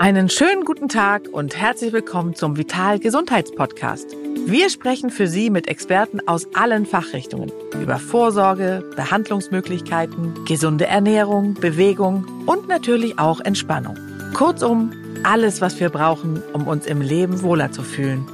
Einen schönen guten Tag und herzlich willkommen zum Vital Gesundheitspodcast. Wir sprechen für Sie mit Experten aus allen Fachrichtungen über Vorsorge, Behandlungsmöglichkeiten, gesunde Ernährung, Bewegung und natürlich auch Entspannung. Kurzum, alles, was wir brauchen, um uns im Leben wohler zu fühlen.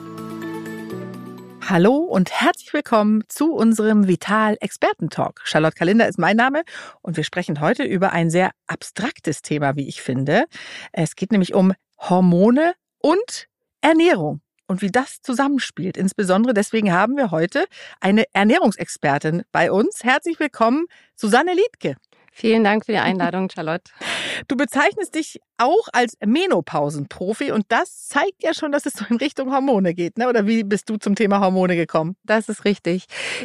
Hallo und herzlich willkommen zu unserem Vital Experten Talk. Charlotte Kalender ist mein Name und wir sprechen heute über ein sehr abstraktes Thema, wie ich finde. Es geht nämlich um Hormone und Ernährung und wie das zusammenspielt. Insbesondere deswegen haben wir heute eine Ernährungsexpertin bei uns. Herzlich willkommen, Susanne Liedke. Vielen Dank für die Einladung, Charlotte. Du bezeichnest dich auch als Menopausenprofi und das zeigt ja schon, dass es so in Richtung Hormone geht, ne? Oder wie bist du zum Thema Hormone gekommen? Das ist richtig.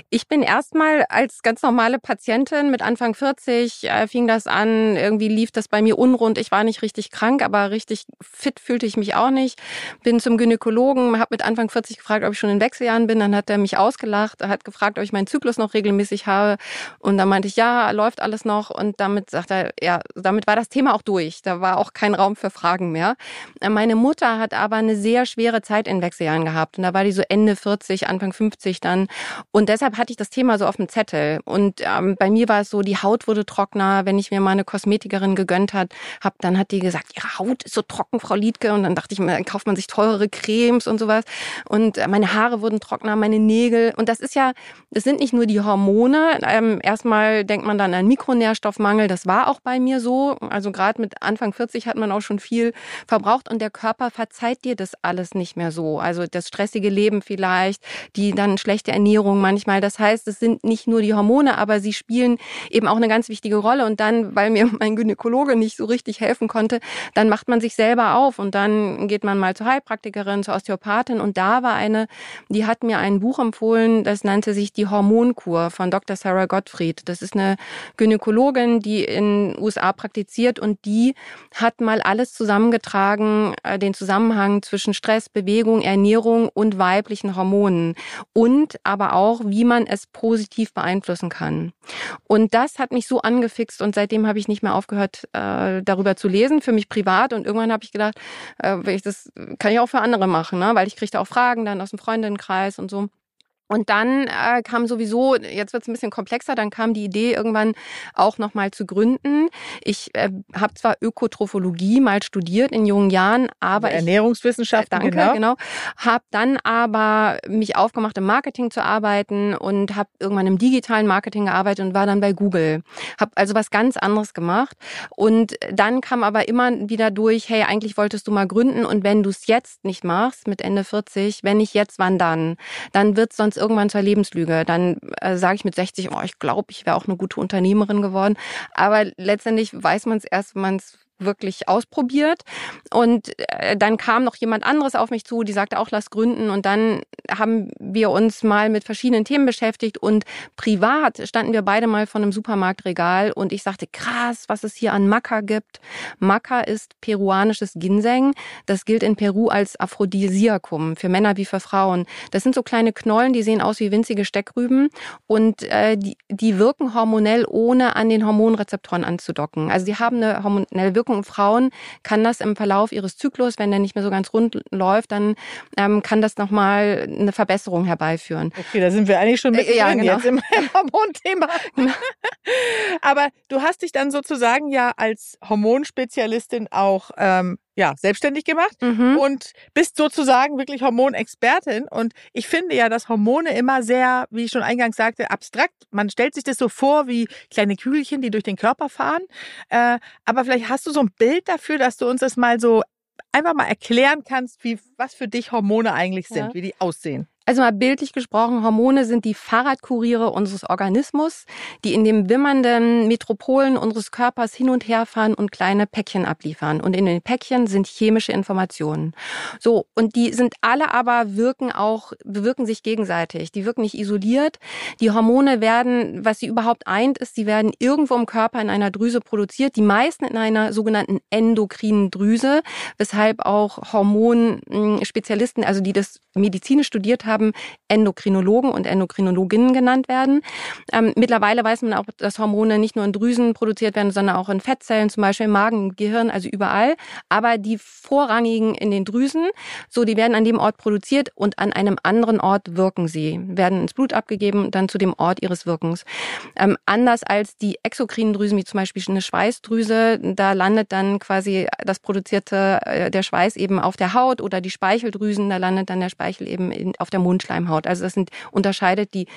Ich bin erstmal als ganz normale Patientin mit Anfang 40 äh, fing das an, irgendwie lief das bei mir unrund. Ich war nicht richtig krank, aber richtig fit fühlte ich mich auch nicht. Bin zum Gynäkologen, habe mit Anfang 40 gefragt, ob ich schon in Wechseljahren bin, dann hat er mich ausgelacht, hat gefragt, ob ich meinen Zyklus noch regelmäßig habe und dann meinte ich, ja, läuft alles noch und damit sagt er, ja, damit war das Thema auch durch. Da war auch kein Raum für Fragen mehr. Äh, meine Mutter hat aber eine sehr schwere Zeit in Wechseljahren gehabt. Und da war die so Ende 40, Anfang 50 dann. Und deshalb hatte ich das Thema so auf dem Zettel. Und ähm, bei mir war es so, die Haut wurde trockener, wenn ich mir meine Kosmetikerin gegönnt hat, hab, dann hat die gesagt, ihre Haut ist so trocken, Frau Liedke und dann dachte ich mir, dann kauft man sich teurere Cremes und sowas. Und äh, meine Haare wurden trockener, meine Nägel. Und das ist ja, das sind nicht nur die Hormone, ähm, erstmal denkt man dann an Mikronährstoffmangel, das war auch bei mir so, also gerade mit Anfang 40 hat hat man auch schon viel verbraucht und der Körper verzeiht dir das alles nicht mehr so. Also das stressige Leben vielleicht, die dann schlechte Ernährung manchmal. Das heißt, es sind nicht nur die Hormone, aber sie spielen eben auch eine ganz wichtige Rolle. Und dann, weil mir mein Gynäkologe nicht so richtig helfen konnte, dann macht man sich selber auf und dann geht man mal zur Heilpraktikerin, zur Osteopathin und da war eine, die hat mir ein Buch empfohlen, das nannte sich die Hormonkur von Dr. Sarah Gottfried. Das ist eine Gynäkologin, die in USA praktiziert und die hat mal alles zusammengetragen, äh, den Zusammenhang zwischen Stress, Bewegung, Ernährung und weiblichen Hormonen und aber auch, wie man es positiv beeinflussen kann. Und das hat mich so angefixt und seitdem habe ich nicht mehr aufgehört, äh, darüber zu lesen, für mich privat. Und irgendwann habe ich gedacht, äh, das kann ich auch für andere machen, ne? weil ich kriegte auch Fragen dann aus dem Freundinnenkreis und so. Und dann äh, kam sowieso, jetzt wird es ein bisschen komplexer, dann kam die Idee irgendwann auch nochmal zu gründen. Ich äh, habe zwar Ökotrophologie mal studiert in jungen Jahren, aber ich, Ernährungswissenschaften, äh, danke, genau, genau habe dann aber mich aufgemacht im Marketing zu arbeiten und habe irgendwann im digitalen Marketing gearbeitet und war dann bei Google. Habe also was ganz anderes gemacht und dann kam aber immer wieder durch, hey, eigentlich wolltest du mal gründen und wenn du es jetzt nicht machst mit Ende 40, wenn nicht jetzt, wann dann? Dann wird sonst es irgendwann zur Lebenslüge. Dann äh, sage ich mit 60, oh, ich glaube, ich wäre auch eine gute Unternehmerin geworden. Aber letztendlich weiß man es erst, wenn man es wirklich ausprobiert. Und äh, dann kam noch jemand anderes auf mich zu, die sagte auch, lass gründen. Und dann haben wir uns mal mit verschiedenen Themen beschäftigt und privat standen wir beide mal vor einem Supermarktregal und ich sagte, krass, was es hier an Maca gibt. Maca ist peruanisches Ginseng. Das gilt in Peru als Aphrodisiakum für Männer wie für Frauen. Das sind so kleine Knollen, die sehen aus wie winzige Steckrüben und äh, die, die wirken hormonell, ohne an den Hormonrezeptoren anzudocken. Also sie haben eine hormonelle Wirkung Wirkung. Frauen kann das im Verlauf ihres Zyklus, wenn der nicht mehr so ganz rund läuft, dann ähm, kann das nochmal eine Verbesserung herbeiführen. Okay, da sind wir eigentlich schon mit äh, ja, genau. jetzt im Hormonthema. Genau. Aber du hast dich dann sozusagen ja als Hormonspezialistin auch ähm, ja, selbstständig gemacht mhm. und bist sozusagen wirklich Hormonexpertin. Und ich finde ja, dass Hormone immer sehr, wie ich schon eingangs sagte, abstrakt. Man stellt sich das so vor wie kleine Kügelchen, die durch den Körper fahren. Äh, aber vielleicht hast du so ein Bild dafür, dass du uns das mal so einfach mal erklären kannst, wie, was für dich Hormone eigentlich sind, ja. wie die aussehen. Also mal bildlich gesprochen, Hormone sind die Fahrradkuriere unseres Organismus, die in den wimmernden Metropolen unseres Körpers hin und her fahren und kleine Päckchen abliefern. Und in den Päckchen sind chemische Informationen. So, und die sind alle aber wirken auch, bewirken sich gegenseitig. Die wirken nicht isoliert. Die Hormone werden, was sie überhaupt eint, ist, die werden irgendwo im Körper in einer Drüse produziert. Die meisten in einer sogenannten endokrinen Drüse, weshalb auch Hormonspezialisten, also die das medizinisch studiert haben, haben, Endokrinologen und Endokrinologinnen genannt werden. Ähm, mittlerweile weiß man auch, dass Hormone nicht nur in Drüsen produziert werden, sondern auch in Fettzellen, zum Beispiel im Magen, im Gehirn, also überall. Aber die vorrangigen in den Drüsen, so die werden an dem Ort produziert und an einem anderen Ort wirken sie, werden ins Blut abgegeben, dann zu dem Ort ihres Wirkens. Ähm, anders als die exokrinen Drüsen, wie zum Beispiel eine Schweißdrüse, da landet dann quasi das produzierte, äh, der Schweiß eben auf der Haut oder die Speicheldrüsen, da landet dann der Speichel eben in, auf der Mundschleimhaut. Also das sind, unterscheidet die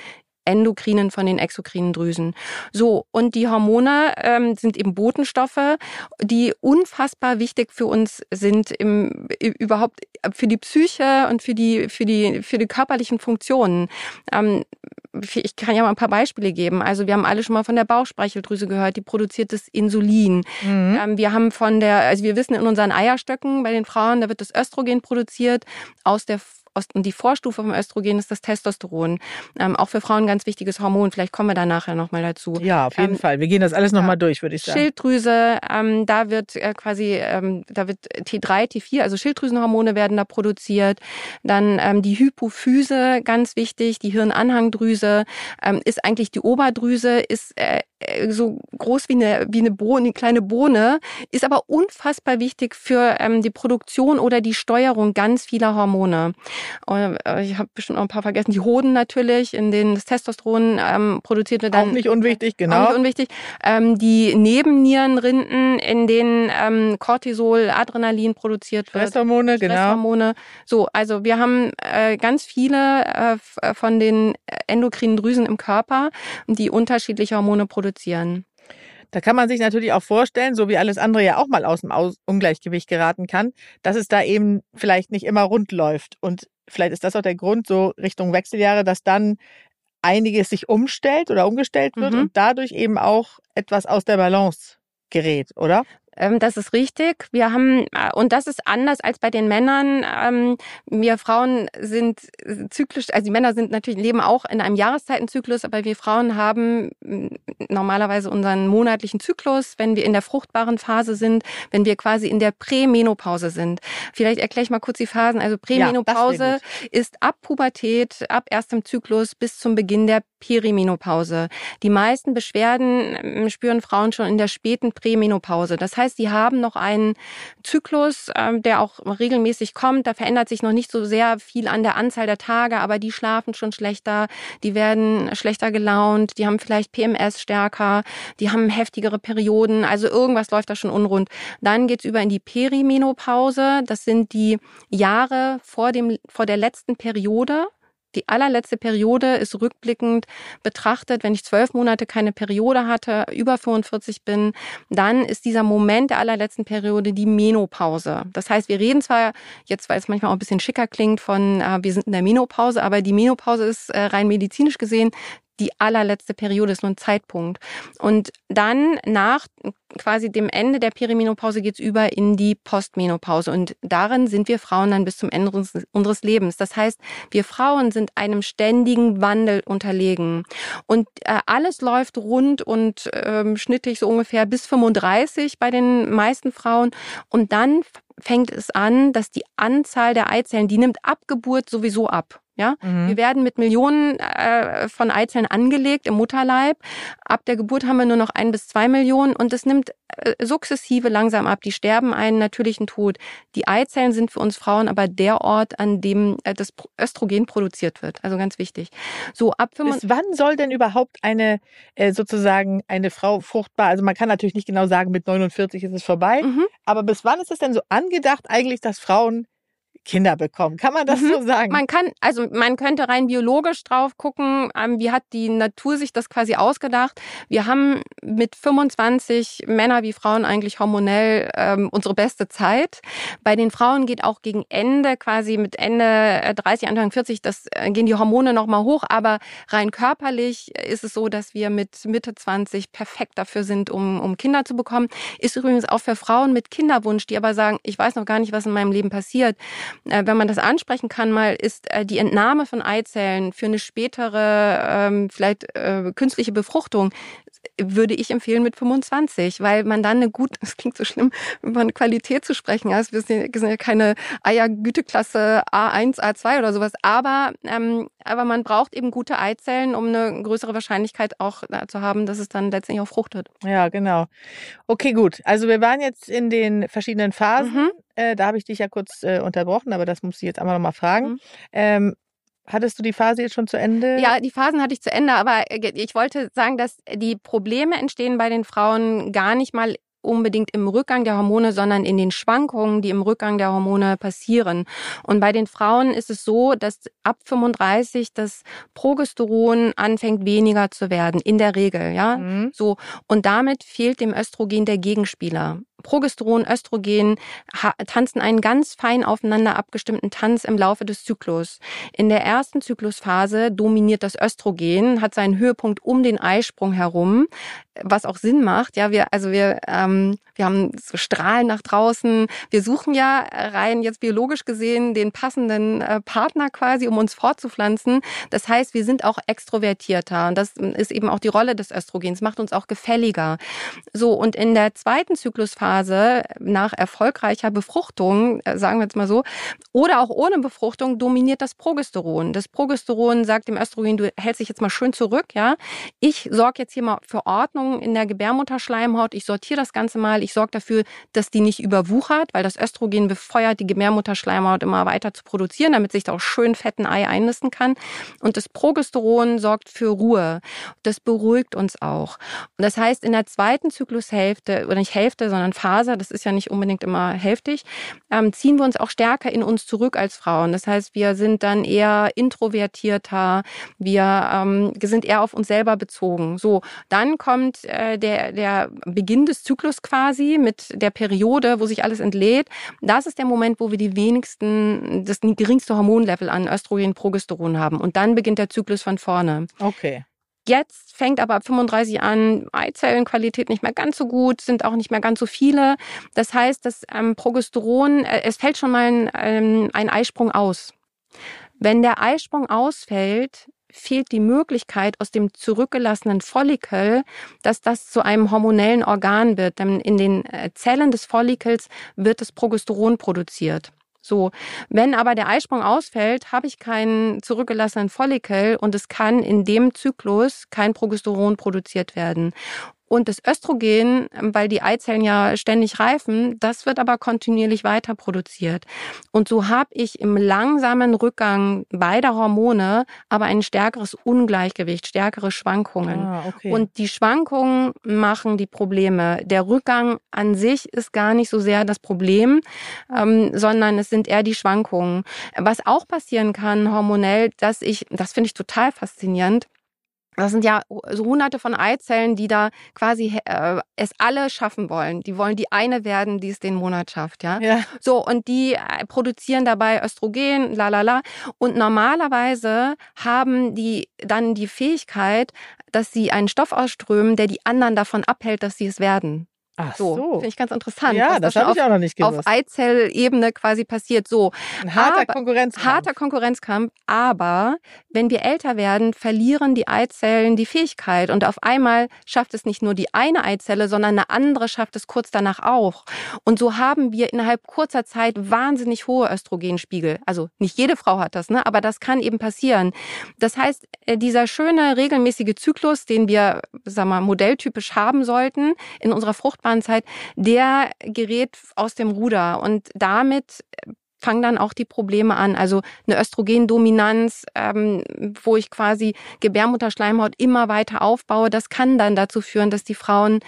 endokrinen von den exokrinen Drüsen. So, und die Hormone ähm, sind eben Botenstoffe, die unfassbar wichtig für uns sind im überhaupt für die Psyche und für die für die für die körperlichen Funktionen. Ähm, ich kann ja mal ein paar Beispiele geben. Also wir haben alle schon mal von der Bauchspeicheldrüse gehört, die produziert das Insulin. Mhm. Ähm, wir haben von der, also wir wissen in unseren Eierstöcken bei den Frauen, da wird das Östrogen produziert aus der die Vorstufe vom Östrogen ist das Testosteron. Ähm, auch für Frauen ein ganz wichtiges Hormon. Vielleicht kommen wir da nachher nochmal dazu. Ja, auf jeden ähm, Fall. Wir gehen das alles nochmal ja. durch, würde ich sagen. Schilddrüse, ähm, da wird äh, quasi, ähm, da wird T3, T4, also Schilddrüsenhormone werden da produziert. Dann ähm, die Hypophyse, ganz wichtig, die Hirnanhangdrüse, ähm, ist eigentlich die Oberdrüse, ist äh, äh, so groß wie eine, wie eine Bohne, eine kleine Bohne, ist aber unfassbar wichtig für ähm, die Produktion oder die Steuerung ganz vieler Hormone. Äh, ich habe bestimmt noch ein paar vergessen. Die Hoden natürlich, in denen das Testosteron ähm, produziert wird. Dann, auch nicht unwichtig, genau. Auch nicht unwichtig. Ähm, die Nebennierenrinden, in denen ähm, Cortisol, Adrenalin produziert wird. Stresshormone, genau. Stresshormone. So, also wir haben äh, ganz viele äh, äh von den endokrinen Drüsen im Körper, die unterschiedliche Hormone produzieren. Da kann man sich natürlich auch vorstellen, so wie alles andere ja auch mal aus dem Ungleichgewicht geraten kann, dass es da eben vielleicht nicht immer rund läuft. Und vielleicht ist das auch der Grund, so Richtung Wechseljahre, dass dann einiges sich umstellt oder umgestellt wird mhm. und dadurch eben auch etwas aus der Balance gerät, oder? Ähm, das ist richtig. Wir haben, äh, und das ist anders als bei den Männern. Ähm, wir Frauen sind zyklisch, also die Männer sind natürlich, leben auch in einem Jahreszeitenzyklus, aber wir Frauen haben mm, normalerweise unseren monatlichen Zyklus, wenn wir in der fruchtbaren Phase sind, wenn wir quasi in der Prämenopause sind. Vielleicht erkläre ich mal kurz die Phasen. Also Prämenopause ja, ist ab Pubertät, ab erstem Zyklus bis zum Beginn der Perimenopause. Die meisten Beschwerden ähm, spüren Frauen schon in der späten Prämenopause. Das heißt, die haben noch einen Zyklus, ähm, der auch regelmäßig kommt. Da verändert sich noch nicht so sehr viel an der Anzahl der Tage, aber die schlafen schon schlechter, die werden schlechter gelaunt, die haben vielleicht PMS stärker, die haben heftigere Perioden. Also irgendwas läuft da schon unrund. Dann geht's über in die Perimenopause. Das sind die Jahre vor dem vor der letzten Periode. Die allerletzte Periode ist rückblickend betrachtet, wenn ich zwölf Monate keine Periode hatte, über 45 bin, dann ist dieser Moment der allerletzten Periode die Menopause. Das heißt, wir reden zwar jetzt, weil es manchmal auch ein bisschen schicker klingt, von äh, wir sind in der Menopause, aber die Menopause ist äh, rein medizinisch gesehen die allerletzte Periode ist nur ein Zeitpunkt. Und dann nach quasi dem Ende der Perimenopause geht's über in die Postmenopause. Und darin sind wir Frauen dann bis zum Ende unseres Lebens. Das heißt, wir Frauen sind einem ständigen Wandel unterlegen. Und äh, alles läuft rund und ähm, schnittig so ungefähr bis 35 bei den meisten Frauen. Und dann fängt es an, dass die Anzahl der Eizellen, die nimmt ab Geburt sowieso ab. Ja, mhm. wir werden mit Millionen äh, von Eizellen angelegt im Mutterleib. Ab der Geburt haben wir nur noch ein bis zwei Millionen und es nimmt äh, sukzessive langsam ab. Die sterben einen natürlichen Tod. Die Eizellen sind für uns Frauen aber der Ort, an dem äh, das Östrogen produziert wird. Also ganz wichtig. So ab bis wann soll denn überhaupt eine äh, sozusagen eine Frau fruchtbar? Also man kann natürlich nicht genau sagen, mit 49 ist es vorbei. Mhm. Aber bis wann ist es denn so angedacht eigentlich, dass Frauen Kinder bekommen. Kann man das mhm. so sagen? Man kann, also man könnte rein biologisch drauf gucken, ähm, wie hat die Natur sich das quasi ausgedacht. Wir haben mit 25 Männer wie Frauen eigentlich hormonell ähm, unsere beste Zeit. Bei den Frauen geht auch gegen Ende, quasi mit Ende 30, äh, Anfang 40, das äh, gehen die Hormone nochmal hoch, aber rein körperlich ist es so, dass wir mit Mitte 20 perfekt dafür sind, um, um Kinder zu bekommen. Ist übrigens auch für Frauen mit Kinderwunsch, die aber sagen, ich weiß noch gar nicht, was in meinem Leben passiert äh, wenn man das ansprechen kann, mal ist äh, die Entnahme von Eizellen für eine spätere, ähm, vielleicht äh, künstliche Befruchtung würde ich empfehlen mit 25, weil man dann eine gut, das klingt so schlimm, über eine Qualität zu sprechen. Also wir sind ja keine Eiergüteklasse A1, A2 oder sowas, aber, ähm, aber man braucht eben gute Eizellen, um eine größere Wahrscheinlichkeit auch zu haben, dass es dann letztendlich auch fruchtet. Ja, genau. Okay, gut. Also wir waren jetzt in den verschiedenen Phasen. Mhm. Äh, da habe ich dich ja kurz äh, unterbrochen, aber das muss ich jetzt einmal nochmal fragen. Mhm. Ähm, Hattest du die Phase jetzt schon zu Ende? Ja, die Phasen hatte ich zu Ende, aber äh, ich wollte sagen, dass die Probleme entstehen bei den Frauen gar nicht mal unbedingt im Rückgang der Hormone, sondern in den Schwankungen, die im Rückgang der Hormone passieren. Und bei den Frauen ist es so, dass ab 35 das Progesteron anfängt weniger zu werden, in der Regel, ja. Mhm. So. Und damit fehlt dem Östrogen der Gegenspieler. Progesteron, Östrogen tanzen einen ganz fein aufeinander abgestimmten Tanz im Laufe des Zyklus. In der ersten Zyklusphase dominiert das Östrogen, hat seinen Höhepunkt um den Eisprung herum, was auch Sinn macht. Ja, wir also wir ähm, wir haben so Strahlen nach draußen. Wir suchen ja rein jetzt biologisch gesehen den passenden äh, Partner quasi, um uns fortzupflanzen. Das heißt, wir sind auch extrovertierter und das ist eben auch die Rolle des Östrogens, macht uns auch gefälliger. So und in der zweiten Zyklusphase Phase nach erfolgreicher Befruchtung, äh, sagen wir jetzt mal so, oder auch ohne Befruchtung dominiert das Progesteron. Das Progesteron sagt dem Östrogen, du hältst dich jetzt mal schön zurück, ja. Ich sorge jetzt hier mal für Ordnung in der Gebärmutterschleimhaut. Ich sortiere das Ganze mal. Ich sorge dafür, dass die nicht überwuchert, weil das Östrogen befeuert die Gebärmutterschleimhaut immer weiter zu produzieren, damit sich da auch schön fetten Ei einnisten kann. Und das Progesteron sorgt für Ruhe. Das beruhigt uns auch. Und das heißt, in der zweiten Zyklushälfte, oder nicht Hälfte, sondern Faser, das ist ja nicht unbedingt immer hälftig, ähm, ziehen wir uns auch stärker in uns zurück als Frauen. Das heißt, wir sind dann eher introvertierter, wir ähm, sind eher auf uns selber bezogen. So, dann kommt äh, der, der Beginn des Zyklus quasi mit der Periode, wo sich alles entlädt. Das ist der Moment, wo wir die wenigsten, das geringste Hormonlevel an Östrogen, Progesteron haben. Und dann beginnt der Zyklus von vorne. Okay. Jetzt fängt aber ab 35 an, Eizellenqualität nicht mehr ganz so gut, sind auch nicht mehr ganz so viele. Das heißt, das ähm, Progesteron, äh, es fällt schon mal ein, ähm, ein Eisprung aus. Wenn der Eisprung ausfällt, fehlt die Möglichkeit aus dem zurückgelassenen Follikel, dass das zu einem hormonellen Organ wird. Denn in den äh, Zellen des Follikels wird das Progesteron produziert. So, wenn aber der Eisprung ausfällt, habe ich keinen zurückgelassenen Follikel und es kann in dem Zyklus kein Progesteron produziert werden. Und das Östrogen, weil die Eizellen ja ständig reifen, das wird aber kontinuierlich weiter produziert. Und so habe ich im langsamen Rückgang beider Hormone aber ein stärkeres Ungleichgewicht, stärkere Schwankungen. Ah, okay. Und die Schwankungen machen die Probleme. Der Rückgang an sich ist gar nicht so sehr das Problem, ähm, sondern es sind eher die Schwankungen. Was auch passieren kann hormonell, dass ich, das finde ich total faszinierend, das sind ja so hunderte von Eizellen, die da quasi äh, es alle schaffen wollen. Die wollen die eine werden, die es den Monat schafft, ja. ja. So, und die äh, produzieren dabei Östrogen, la la la. Und normalerweise haben die dann die Fähigkeit, dass sie einen Stoff ausströmen, der die anderen davon abhält, dass sie es werden. Ach so. so. Finde ich ganz interessant. Ja, das habe ich auch noch nicht gewusst. Auf Eizellebene quasi passiert. So. Ein harter aber, Konkurrenzkampf. Harter Konkurrenzkampf. Aber wenn wir älter werden, verlieren die Eizellen die Fähigkeit. Und auf einmal schafft es nicht nur die eine Eizelle, sondern eine andere schafft es kurz danach auch. Und so haben wir innerhalb kurzer Zeit wahnsinnig hohe Östrogenspiegel. Also nicht jede Frau hat das, ne? aber das kann eben passieren. Das heißt, äh, dieser schöne regelmäßige Zyklus, den wir, sag mal, modelltypisch haben sollten in unserer Fruchtbarkeit, Zeit, der gerät aus dem Ruder und damit fangen dann auch die Probleme an. Also eine Östrogendominanz, ähm, wo ich quasi Gebärmutterschleimhaut immer weiter aufbaue, das kann dann dazu führen, dass die Frauen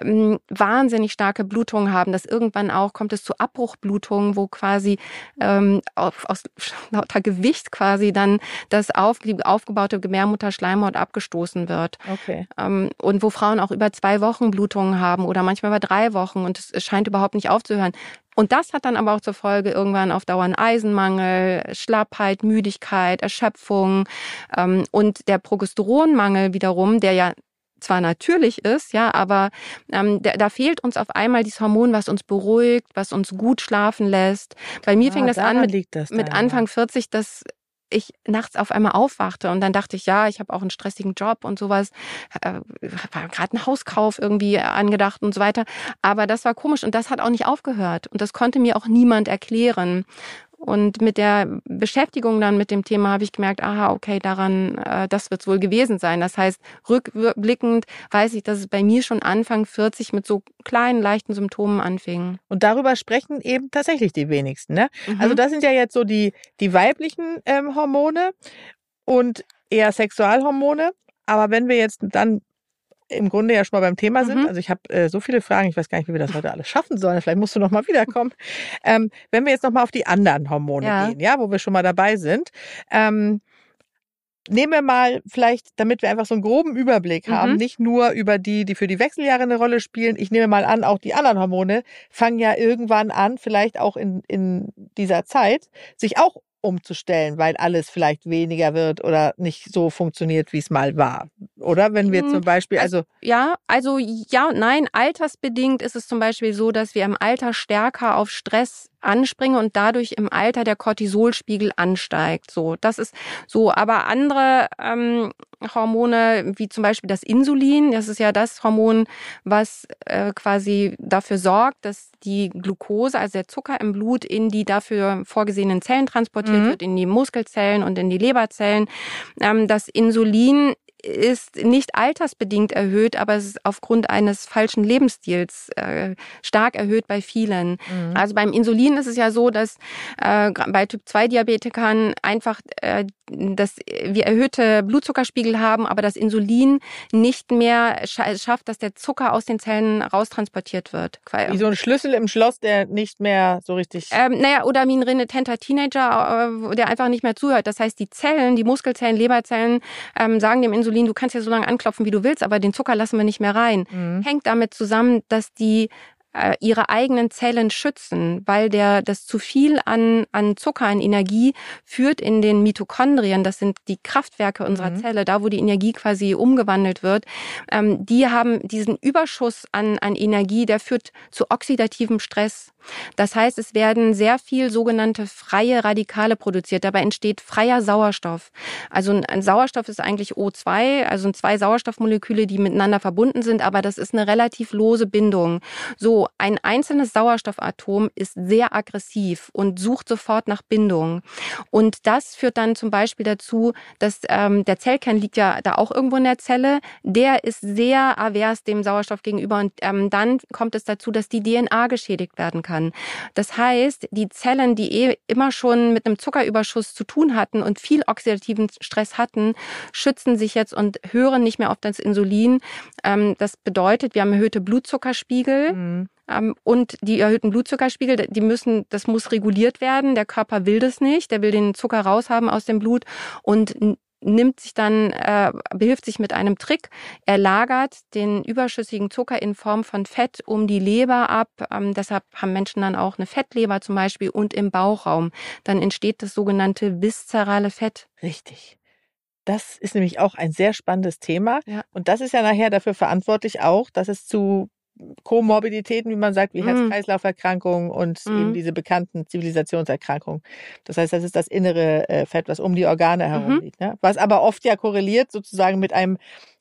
ähm, wahnsinnig starke Blutungen haben, dass irgendwann auch kommt es zu Abbruchblutungen, wo quasi ähm, auf, aus lauter Gewicht quasi dann das auf, die aufgebaute Gebärmutterschleimhaut abgestoßen wird. Okay. Ähm, und wo Frauen auch über zwei Wochen Blutungen haben oder manchmal über drei Wochen und es scheint überhaupt nicht aufzuhören. Und das hat dann aber auch zur Folge irgendwann auf Dauer einen Eisenmangel, Schlappheit, Müdigkeit, Erschöpfung ähm, und der Progesteronmangel wiederum, der ja zwar natürlich ist, ja, aber ähm, da, da fehlt uns auf einmal dieses Hormon, was uns beruhigt, was uns gut schlafen lässt. Bei mir ah, fing das an mit, das mit Anfang 40, dass ich nachts auf einmal aufwachte und dann dachte ich, ja, ich habe auch einen stressigen Job und sowas, äh, war gerade ein Hauskauf irgendwie angedacht und so weiter. Aber das war komisch und das hat auch nicht aufgehört und das konnte mir auch niemand erklären. Und mit der Beschäftigung dann mit dem Thema habe ich gemerkt, aha, okay, daran, äh, das wird es wohl gewesen sein. Das heißt, rückblickend weiß ich, dass es bei mir schon Anfang 40 mit so kleinen, leichten Symptomen anfing. Und darüber sprechen eben tatsächlich die wenigsten. Ne? Mhm. Also das sind ja jetzt so die, die weiblichen ähm, Hormone und eher Sexualhormone. Aber wenn wir jetzt dann im Grunde ja schon mal beim Thema sind. Mhm. Also ich habe äh, so viele Fragen, ich weiß gar nicht, wie wir das heute alles schaffen sollen. Vielleicht musst du noch mal wiederkommen. Ähm, wenn wir jetzt noch mal auf die anderen Hormone ja. gehen, ja, wo wir schon mal dabei sind. Ähm, nehmen wir mal vielleicht, damit wir einfach so einen groben Überblick haben, mhm. nicht nur über die, die für die Wechseljahre eine Rolle spielen. Ich nehme mal an, auch die anderen Hormone fangen ja irgendwann an, vielleicht auch in, in dieser Zeit, sich auch umzustellen, weil alles vielleicht weniger wird oder nicht so funktioniert, wie es mal war. Oder wenn wir hm, zum Beispiel, also, ja, also ja und nein, altersbedingt ist es zum Beispiel so, dass wir im Alter stärker auf Stress anspringe und dadurch im Alter der Cortisolspiegel ansteigt. So, das ist so. Aber andere ähm, Hormone, wie zum Beispiel das Insulin, das ist ja das Hormon, was äh, quasi dafür sorgt, dass die Glucose, also der Zucker im Blut, in die dafür vorgesehenen Zellen transportiert mhm. wird, in die Muskelzellen und in die Leberzellen. Ähm, das Insulin ist nicht altersbedingt erhöht, aber es ist aufgrund eines falschen Lebensstils äh, stark erhöht bei vielen. Mhm. Also beim Insulin ist es ja so, dass äh, bei Typ-2-Diabetikern einfach äh, dass wir erhöhte Blutzuckerspiegel haben, aber das Insulin nicht mehr schafft, dass der Zucker aus den Zellen raustransportiert wird. Wie so ein Schlüssel im Schloss, der nicht mehr so richtig. Ähm, naja, oder wie ein renitenter Teenager, äh, der einfach nicht mehr zuhört. Das heißt, die Zellen, die Muskelzellen, Leberzellen ähm, sagen dem Insulin, du kannst ja so lange anklopfen, wie du willst, aber den Zucker lassen wir nicht mehr rein. Mhm. Hängt damit zusammen, dass die äh, ihre eigenen Zellen schützen, weil der das zu viel an an Zucker, an Energie führt in den Mitochondrien. Das sind die Kraftwerke unserer mhm. Zelle, da wo die Energie quasi umgewandelt wird. Ähm, die haben diesen Überschuss an an Energie, der führt zu oxidativem Stress. Das heißt, es werden sehr viel sogenannte freie Radikale produziert. Dabei entsteht freier Sauerstoff. Also ein Sauerstoff ist eigentlich O2, also zwei Sauerstoffmoleküle, die miteinander verbunden sind, aber das ist eine relativ lose Bindung. So, ein einzelnes Sauerstoffatom ist sehr aggressiv und sucht sofort nach Bindung. Und das führt dann zum Beispiel dazu, dass ähm, der Zellkern liegt ja da auch irgendwo in der Zelle, der ist sehr avers dem Sauerstoff gegenüber und ähm, dann kommt es dazu, dass die DNA geschädigt werden kann kann. Das heißt, die Zellen, die eh immer schon mit einem Zuckerüberschuss zu tun hatten und viel oxidativen Stress hatten, schützen sich jetzt und hören nicht mehr auf das Insulin. Ähm, das bedeutet, wir haben erhöhte Blutzuckerspiegel. Mhm. Ähm, und die erhöhten Blutzuckerspiegel, die müssen, das muss reguliert werden. Der Körper will das nicht. Der will den Zucker raushaben aus dem Blut und nimmt sich dann, äh, behilft sich mit einem Trick. Er lagert den überschüssigen Zucker in Form von Fett um die Leber ab. Ähm, deshalb haben Menschen dann auch eine Fettleber zum Beispiel und im Bauchraum. Dann entsteht das sogenannte viszerale Fett. Richtig. Das ist nämlich auch ein sehr spannendes Thema. Ja. Und das ist ja nachher dafür verantwortlich auch, dass es zu Komorbiditäten, wie man sagt, wie mhm. Herz-Kreislauf-Erkrankungen und mm. eben diese bekannten Zivilisationserkrankungen. Das heißt, das ist das innere äh, Fett, was um die Organe herum mhm. liegt. Ne? Was aber oft ja korreliert sozusagen mit einem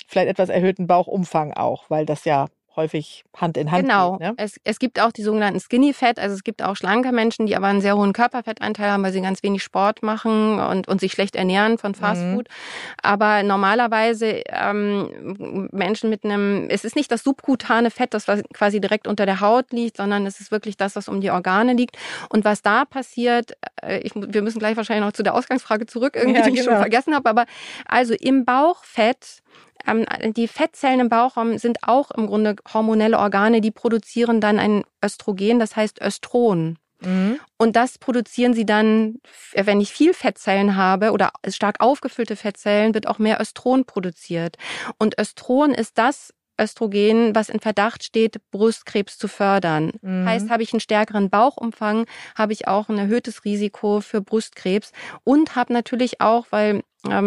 vielleicht etwas erhöhten Bauchumfang auch, weil das ja häufig Hand in Hand. Genau. Geht, ne? es, es gibt auch die sogenannten Skinny Fat, also es gibt auch schlanke Menschen, die aber einen sehr hohen Körperfettanteil haben, weil sie ganz wenig Sport machen und, und sich schlecht ernähren von Fastfood. Mhm. Aber normalerweise ähm, Menschen mit einem, es ist nicht das subkutane Fett, das quasi direkt unter der Haut liegt, sondern es ist wirklich das, was um die Organe liegt. Und was da passiert, äh, ich, wir müssen gleich wahrscheinlich noch zu der Ausgangsfrage zurück, irgendwie, ja, die ich schon genau. vergessen habe, aber also im Bauchfett ähm, die Fettzellen im Bauchraum sind auch im Grunde hormonelle Organe, die produzieren dann ein Östrogen, das heißt Östron. Mhm. Und das produzieren sie dann, wenn ich viel Fettzellen habe oder stark aufgefüllte Fettzellen, wird auch mehr Östron produziert. Und Östron ist das Östrogen, was in Verdacht steht, Brustkrebs zu fördern. Mhm. Heißt, habe ich einen stärkeren Bauchumfang, habe ich auch ein erhöhtes Risiko für Brustkrebs und habe natürlich auch, weil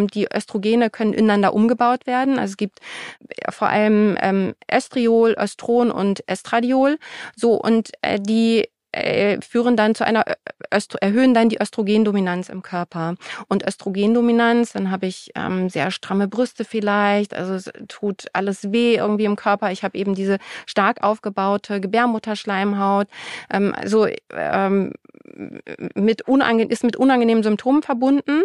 die Östrogene können ineinander umgebaut werden. Also es gibt äh, vor allem ähm, Estriol, Östron und Estradiol. So und äh, die führen dann zu einer Östro erhöhen dann die Östrogendominanz im Körper. Und Östrogendominanz, dann habe ich ähm, sehr stramme Brüste vielleicht, also es tut alles weh irgendwie im Körper. Ich habe eben diese stark aufgebaute Gebärmutterschleimhaut. Ähm, also ähm, mit unange ist mit unangenehmen Symptomen verbunden.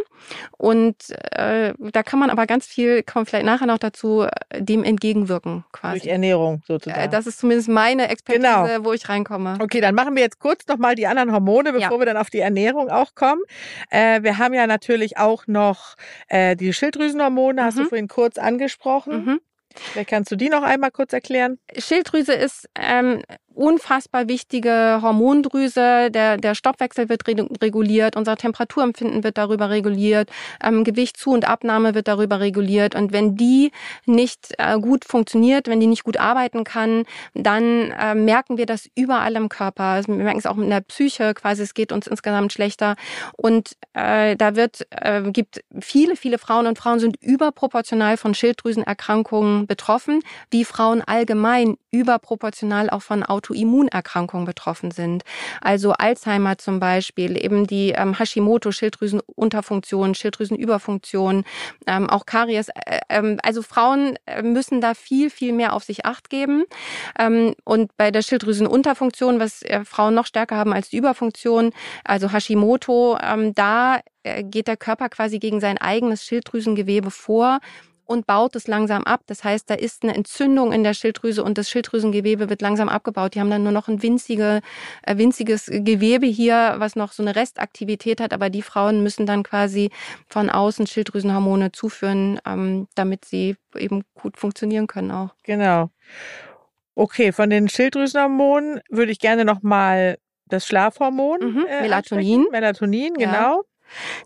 Und äh, da kann man aber ganz viel, kommen vielleicht nachher noch dazu, äh, dem entgegenwirken quasi. Durch Ernährung sozusagen. Äh, das ist zumindest meine Expertise, genau. wo ich reinkomme. Okay, dann machen wir jetzt kurz nochmal die anderen Hormone, bevor ja. wir dann auf die Ernährung auch kommen. Äh, wir haben ja natürlich auch noch äh, die Schilddrüsenhormone, mhm. hast du mhm. vorhin kurz angesprochen. Mhm. Vielleicht kannst du die noch einmal kurz erklären. Schilddrüse ist ähm, unfassbar wichtige Hormondrüse. Der, der Stoffwechsel wird reguliert, unser Temperaturempfinden wird darüber reguliert, ähm, Gewicht zu und Abnahme wird darüber reguliert. Und wenn die nicht äh, gut funktioniert, wenn die nicht gut arbeiten kann, dann äh, merken wir das überall im Körper. Also wir merken es auch in der Psyche, quasi es geht uns insgesamt schlechter. Und äh, da wird äh, gibt viele, viele Frauen und Frauen sind überproportional von Schilddrüsenerkrankungen betroffen, wie Frauen allgemein überproportional auch von Auto Autoimmunerkrankungen betroffen sind. Also Alzheimer zum Beispiel, eben die ähm, Hashimoto, Schilddrüsenunterfunktion, Schilddrüsenüberfunktion, ähm, auch Karies. Äh, ähm, also Frauen äh, müssen da viel, viel mehr auf sich acht geben. Ähm, und bei der Schilddrüsenunterfunktion, was äh, Frauen noch stärker haben als die Überfunktion, also Hashimoto, ähm, da äh, geht der Körper quasi gegen sein eigenes Schilddrüsengewebe vor und baut es langsam ab. Das heißt, da ist eine Entzündung in der Schilddrüse und das Schilddrüsengewebe wird langsam abgebaut. Die haben dann nur noch ein winzige, äh, winziges Gewebe hier, was noch so eine Restaktivität hat. Aber die Frauen müssen dann quasi von außen Schilddrüsenhormone zuführen, ähm, damit sie eben gut funktionieren können auch. Genau. Okay, von den Schilddrüsenhormonen würde ich gerne noch mal das Schlafhormon mhm, äh, Melatonin. Melatonin, genau. Ja.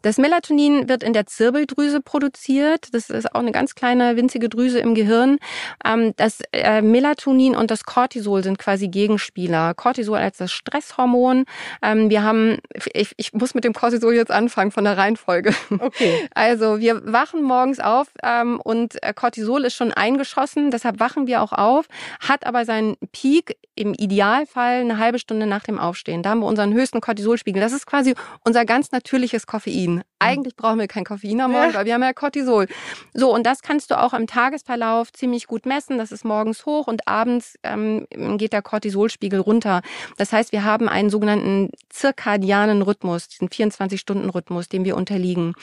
Das Melatonin wird in der Zirbeldrüse produziert. Das ist auch eine ganz kleine, winzige Drüse im Gehirn. Ähm, das äh, Melatonin und das Cortisol sind quasi Gegenspieler. Cortisol als das Stresshormon. Ähm, wir haben, ich, ich muss mit dem Cortisol jetzt anfangen von der Reihenfolge. Okay. Also wir wachen morgens auf ähm, und äh, Cortisol ist schon eingeschossen, deshalb wachen wir auch auf, hat aber seinen Peak im Idealfall eine halbe Stunde nach dem Aufstehen. Da haben wir unseren höchsten Cortisolspiegel. Das ist quasi unser ganz natürliches Koffein. Mhm. Eigentlich brauchen wir kein Koffein am Morgen, weil wir haben ja Cortisol. So, und das kannst du auch im Tagesverlauf ziemlich gut messen. Das ist morgens hoch und abends ähm, geht der Cortisolspiegel runter. Das heißt, wir haben einen sogenannten zirkadianen Rhythmus, diesen 24-Stunden-Rhythmus, dem wir unterliegen.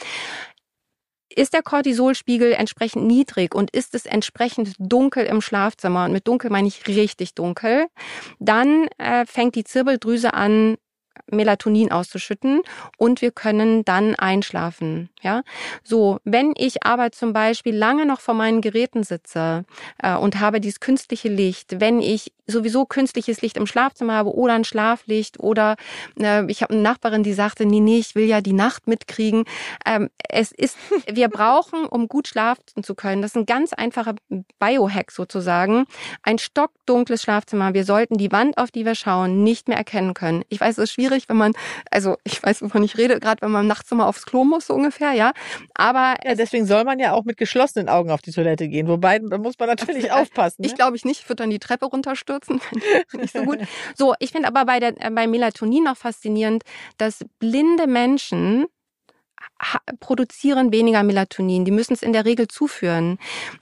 Ist der Cortisolspiegel entsprechend niedrig und ist es entsprechend dunkel im Schlafzimmer, und mit dunkel meine ich richtig dunkel, dann äh, fängt die Zirbeldrüse an, Melatonin auszuschütten und wir können dann einschlafen. Ja, so wenn ich aber zum Beispiel lange noch vor meinen Geräten sitze äh, und habe dieses künstliche Licht, wenn ich sowieso künstliches Licht im Schlafzimmer habe oder ein Schlaflicht oder äh, ich habe eine Nachbarin, die sagte, nee, nee, ich will ja die Nacht mitkriegen. Ähm, es ist, wir brauchen, um gut schlafen zu können, das ist ein ganz einfacher Biohack sozusagen, ein stockdunkles Schlafzimmer. Wir sollten die Wand, auf die wir schauen, nicht mehr erkennen können. Ich weiß, es ist schwierig, wenn man, also ich weiß, wovon ich rede, gerade wenn man nachts immer aufs Klo muss, so ungefähr, ja. Aber ja, deswegen soll man ja auch mit geschlossenen Augen auf die Toilette gehen. Wobei, da muss man natürlich aufpassen. Ne? Ich glaube ich nicht, ich würde dann die Treppe runterstürzen. nicht so gut. So, ich finde aber bei, der, bei Melatonin noch faszinierend, dass blinde Menschen produzieren weniger Melatonin. Die müssen es in der Regel zuführen.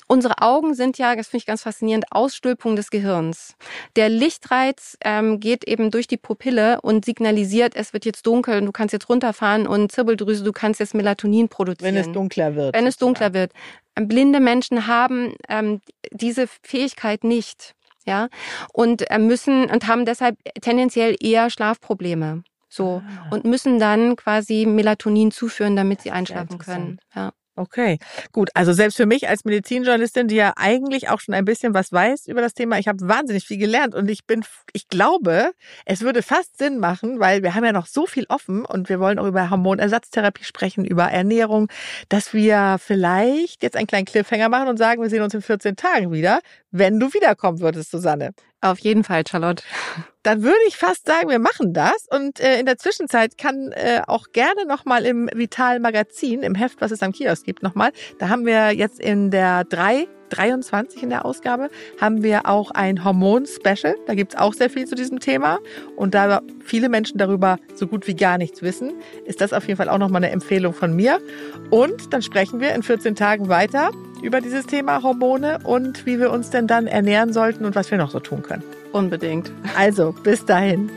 Unsere Augen sind ja, das finde ich ganz faszinierend, Ausstülpung des Gehirns. Der Lichtreiz ähm, geht eben durch die Pupille und signalisiert, es wird jetzt dunkel und du kannst jetzt runterfahren und Zirbeldrüse, du kannst jetzt Melatonin produzieren. Wenn es dunkler wird. Wenn es dunkler wird. Blinde Menschen haben ähm, diese Fähigkeit nicht. Ja, und äh, müssen und haben deshalb tendenziell eher Schlafprobleme. So. Ah. Und müssen dann quasi Melatonin zuführen, damit sie einschlafen können. Ja. Okay, gut. Also selbst für mich als Medizinjournalistin, die ja eigentlich auch schon ein bisschen was weiß über das Thema, ich habe wahnsinnig viel gelernt und ich bin, ich glaube, es würde fast Sinn machen, weil wir haben ja noch so viel offen und wir wollen auch über Hormonersatztherapie sprechen, über Ernährung, dass wir vielleicht jetzt einen kleinen Cliffhanger machen und sagen, wir sehen uns in 14 Tagen wieder wenn du wiederkommen würdest, Susanne. Auf jeden Fall, Charlotte. Dann würde ich fast sagen, wir machen das. Und äh, in der Zwischenzeit kann äh, auch gerne nochmal im Vital Magazin, im Heft, was es am Kiosk gibt, nochmal, da haben wir jetzt in der 3 23 in der Ausgabe haben wir auch ein Hormon-Special. Da gibt's auch sehr viel zu diesem Thema. Und da viele Menschen darüber so gut wie gar nichts wissen, ist das auf jeden Fall auch nochmal eine Empfehlung von mir. Und dann sprechen wir in 14 Tagen weiter über dieses Thema Hormone und wie wir uns denn dann ernähren sollten und was wir noch so tun können. Unbedingt. Also, bis dahin.